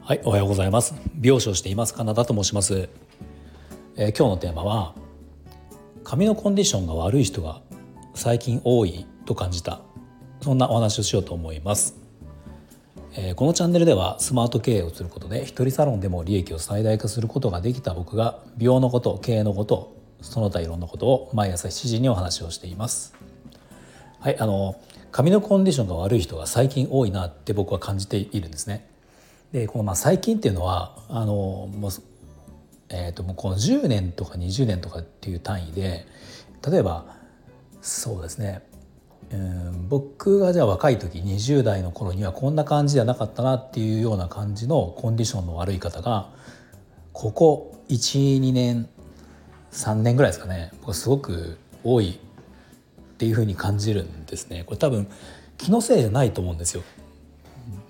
はい、おはようございます。美容師をしていますカナダと申します。えー、今日のテーマは髪のコンディションが悪い人が最近多いと感じたそんなお話をしようと思います。えー、このチャンネルではスマート経営をすることで一人サロンでも利益を最大化することができた僕が美容のこと経営のことその他いろんなことを毎朝7時にお話をしています。はいあの髪のコンディションが悪い人が最近多いなって僕は感じているんですね。でこのまあ最近っていうのはあのもうえーと、もうこの10年とか20年とかっていう単位で例えばそうですねうん僕がじゃあ若い時20代の頃にはこんな感じじゃなかったなっていうような感じのコンディションの悪い方がここ12年3年ぐらいですかね僕すごく多いっていうふうに感じるんですね。これ多分気のせいじゃないと思うんですよ。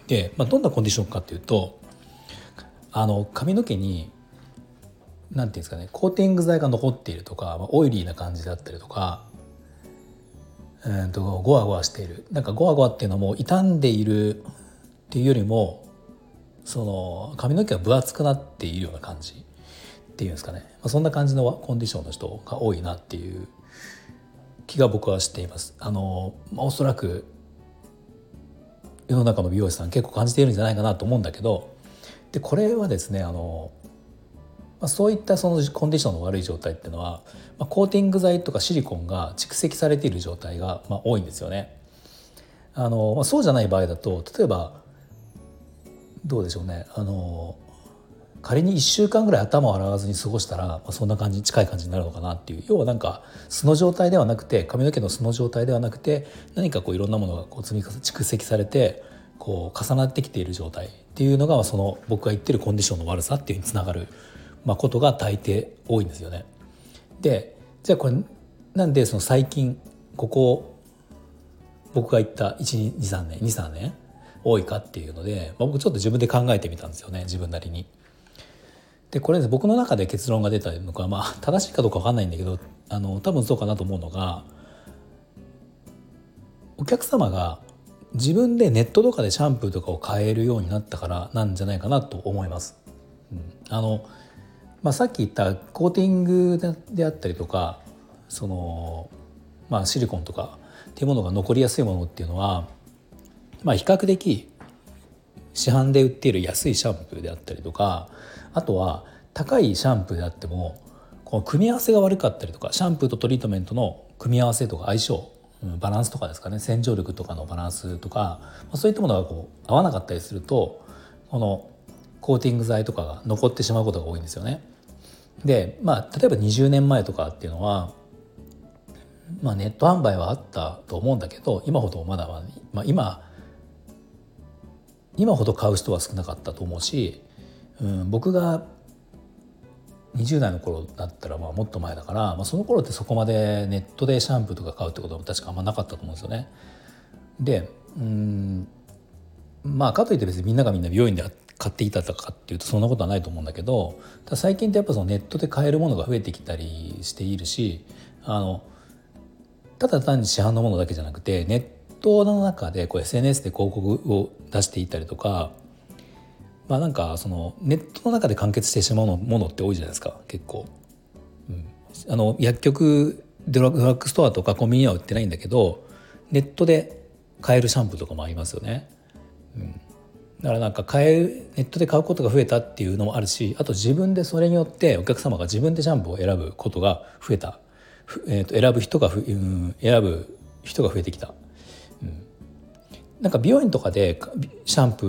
で、まあ、どんなコンディションかっていうとあの髪の毛に何て言うんですかねコーティング剤が残っているとか、まあ、オイリーな感じだったりとかうんとゴワゴワしている。なんかゴワゴワっていうのも傷んでいるっていうよりもその髪の毛が分厚くなっているような感じっていうんですかね、まあ、そんな感じのコンディションの人が多いなっていう気が僕はしています。あの、まあ、おそらく世の中の美容師さん結構感じているんじゃないかなと思うんだけどでこれはですねあの、まあ、そういったそのコンディションの悪い状態っていうのは、まあ、コーティング剤とかシリコンが蓄積されている状態が、まあ、多いんですよね。あのまあ、そうじゃない場合だと例えばどうでしょうねあの仮に1週間ぐらい頭を洗わずに過ごしたら、まあ、そんな感じ近い感じになるのかなっていう要はなんか素の状態ではなくて髪の毛の素の状態ではなくて何かこういろんなものがこう積み蓄積されてこう重なってきている状態っていうのがその僕が言ってるコンディションの悪さっていうにつながる、まあ、ことが大抵多いんですよね。でじゃあこれなんでその最近ここ僕が言った123年23年多いかっていうので、まあ、僕ちょっと自分で考えてみたんですよね自分なりに。でこれ僕の中で結論が出たのかまあ正しいかどうか分かんないんだけどあの多分そうかなと思うのがお客様が自分でネットとかでシャンプーとかを買えるようになったからなんじゃないかなと思います。うん、あのまあ、さっき言ったコーティングであったりとかその、まあ、シリコンとかっていうものが残りやすいものっていうのは、まあ、比較的市販で売っている安いシャンプーであったりとかあとは高いシャンプーであってもこの組み合わせが悪かったりとかシャンプーとトリートメントの組み合わせとか相性バランスとかですかね洗浄力とかのバランスとかそういったものがこう合わなかったりするとこのコーティング剤とかが残ってしまうことが多いんですよね。でまあ例えば20年前とかっていうのは、まあ、ネット販売はあったと思うんだけど今ほどまだまあ、今今ほど買う人は少なかったと思うしうん、僕が20代の頃だったらまあもっと前だから、まあ、その頃ってそこまでネットでシャンプーとか買うってことは確かあんまなかったと思うんですよね。でうんまあかといって別にみんながみんな美容院で買っていたとかっていうとそんなことはないと思うんだけど最近ってやっぱそのネットで買えるものが増えてきたりしているしあのただ単に市販のものだけじゃなくてネットの中でこう SNS で広告を出していたりとかまあなんかそのネットの中で完結してしまうものって多いじゃないですか結構。うん、あの薬局ドラッグストアとかコンビニは売ってないんだけどネットで買えるシャンプーとかもありますよね。うん、だからなんか買えるネットで買うことが増えたっていうのもあるしあと自分でそれによってお客様が自分でシャンプーを選ぶことが増えた、えー、と選ぶ人がふ、うん、選ぶ人が増えてきた。なんか美容院とかでシャンプ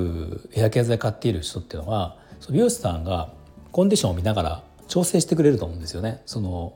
ーヘアケア剤買っている人っていうのは美容師さんがコンディションを見ながら調整してくれると思うんですよね。その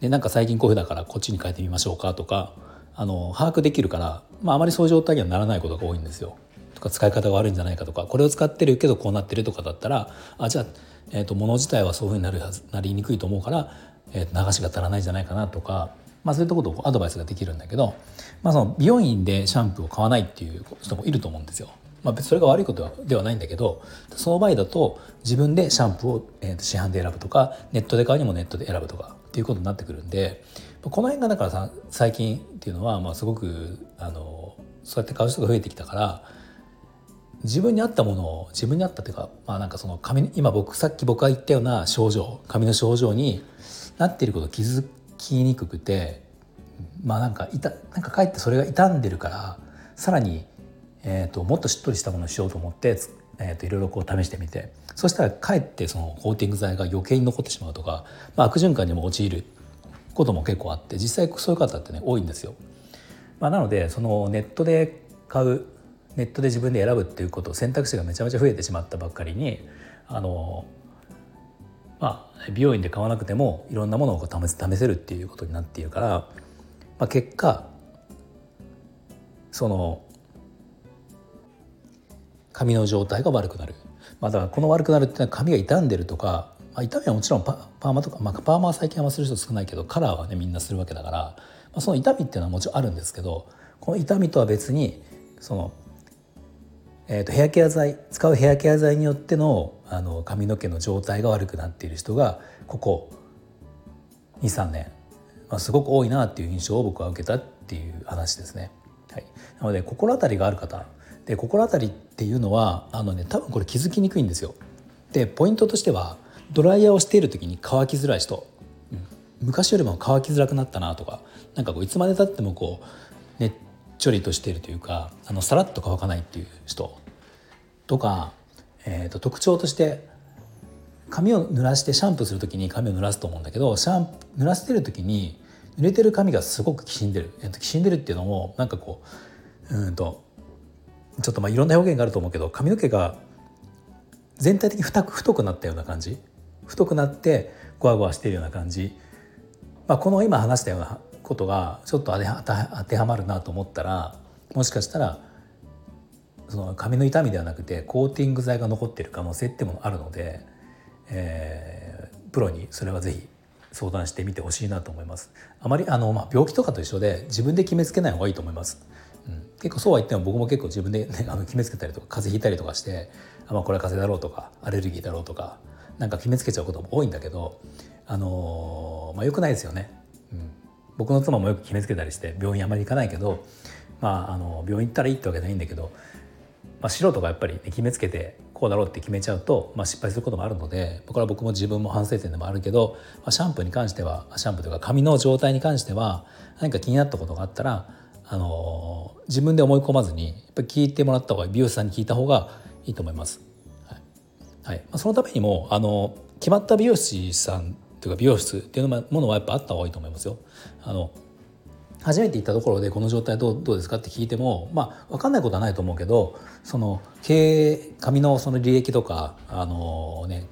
でなんか最近こういうふうだからこっちに変えてみましょうかとかあの把握できるから、まあ、あまりそういう状態にはならないことが多いんですよ。とか使い方が悪いんじゃないかとかこれを使ってるけどこうなってるとかだったらあじゃあ、えーと、物自体はそういうふうになるはずなりにくいと思うから、えーと流しが足らないんじゃないかなとかまあ、そういったことをアドバイスができるんだけど、まあ、その美容院でシャンプーを買わないっていう人もいると思うんですよ。まあ、それが悪いことではないんだけどその場合だと自分でシャンプーを、えー、市販で選ぶとかネットで買うにもネットで選ぶとかっていうことになってくるんで、この辺がだからさ最近っていうのは、まあ、すごくあのそうやって買う人が増えてきたから自分に合ったものを自分に合ったっていうか,、まあ、なんかその髪今僕さっき僕が言ったような症状髪の症状になっていること気づきにくくてまあなんかいたなんかかえってそれが傷んでるからさらに、えーと、もっとしっとりしたものにしようと思って、えーと、いろいろこう試してみてそしたらかえってそのコーティング剤が余計に残ってしまうとか、まあ、悪循環にも陥ることも結構あって実際そういう方ってね多いんですよ。まあ、なのでそのネットで買うネットで自分で選ぶっていうこと選択肢がめちゃめちゃ増えてしまったばっかりにあのまあ美容院で買わなくてもいろんなものを試せ試せるっていうことになっているから、まあ、結果その髪の状態が悪くなる、まあ、だからこの悪くなるっていうのは髪が傷んでるとか、まあ、痛みはもちろんパーマとか、まあ、パーマは最近はする人少ないけどカラーはねみんなするわけだから、まあ、その痛みっていうのはもちろんあるんですけどこの痛みとは別にそのえーと、ヘアケア剤使うヘアケア剤によってのあの髪の毛の状態が悪くなっている人がここ23年、まあ、すごく多いなっていう印象を僕は受けたっていう話ですね。はい、なので心当たりがある方で心当たりっていうのはあの、ね、多分これ気づきにくいんですよ。でポイントとしてはドライヤーをしている時に乾きづらい人、うん、昔よりも乾きづらくなったなとかなんかこういつまでたってもこうねちょりとしているというかあのさらっと乾かないっていう人とか、えーと、特徴として髪を濡らしてシャンプーする時に髪を濡らすと思うんだけどシャン濡らしてる時に濡れてる髪がすごくきしんでる、えー、ときしんでるっていうのもなんかこううんとちょっとまあいろんな表現があると思うけど髪の毛が全体的に太く太くなったような感じ。太くなってゴワゴワしているような感じ、まあ、この今話したようなことがちょっと当てはまるなと思ったらもしかしたらその髪の痛みではなくてコーティング剤が残ってる可能性ってものあるので、えー、プロにそれは是非相談してみてほしいなと思います。あまりあの、まあ、病気とかと一緒で自分で決めつけない方がいいと思います。うん、結構そうは言っても僕も結構自分で、ね、あの決めつけたりとか風邪ひいたりとかしてあ、まあ、これは風邪だろうとかアレルギーだろうとかなんか決めつけちゃうことも多いんだけど、あのー、まあ、よくないですよね。僕の妻もよく決めつけたりして病院あまり行かないけど、まあ、あの病院行ったらいいってわけじゃないんだけど、まあ、素人がやっぱり、ね、決めつけてこうだろうって決めちゃうと、まあ、失敗することもあるのでこれは僕も自分も反省点でもあるけど、まあ、シャンプーに関してはシャンプーというか髪の状態に関しては何か気になったことがあったら、あの自分で思い込まずにやっぱり聞いてもらった方が美容師さんに聞いた方がいいと思います。はいはいまあ、そのためにもあの決まった美容師さんというか美容室っていうものはやっぱあった方がいいと思いますよ。あの初めて行ったところでこの状態どうどうですかって聞いてもまあ分かんないことはないと思うけどその経営紙のその履歴とかあのね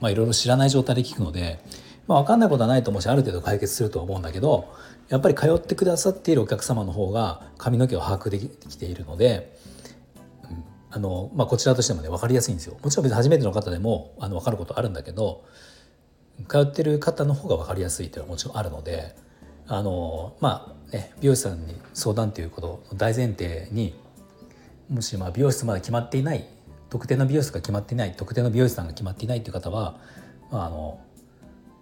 まあいろいろ知らない状態で聞くので、まあ、分かんないことはないと思うしある程度解決すると思うんだけどやっぱり通ってくださっているお客様の方が髪の毛を把握できているので、うん、あのまあ、こちらとしてもね分かりやすいんですよ。もちろん別に初めての方でもあの分かることあるんだけど通ってる方の方が分かりやすいというのはもちろんあるのであのまあね美容師さんに相談ということの大前提にもしまあ美容室まだ決まっていない特定の美容室が決まっていない特定の美容師さんが決まっていないという方は、まあ、あの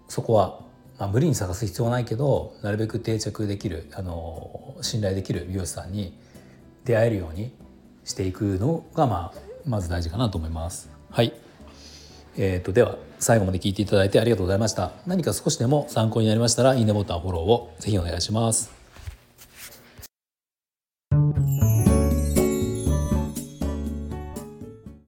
そこは、まあ、無理に探す必要はないけどなるべく定着できるあの信頼できる美容師さんに出会えるようにしていくのが、まあ、まず大事かなと思います。はいえーと、では最後まで聞いていただいてありがとうございました。何か少しでも参考になりましたらいいねボタンフォローをぜひお願いします。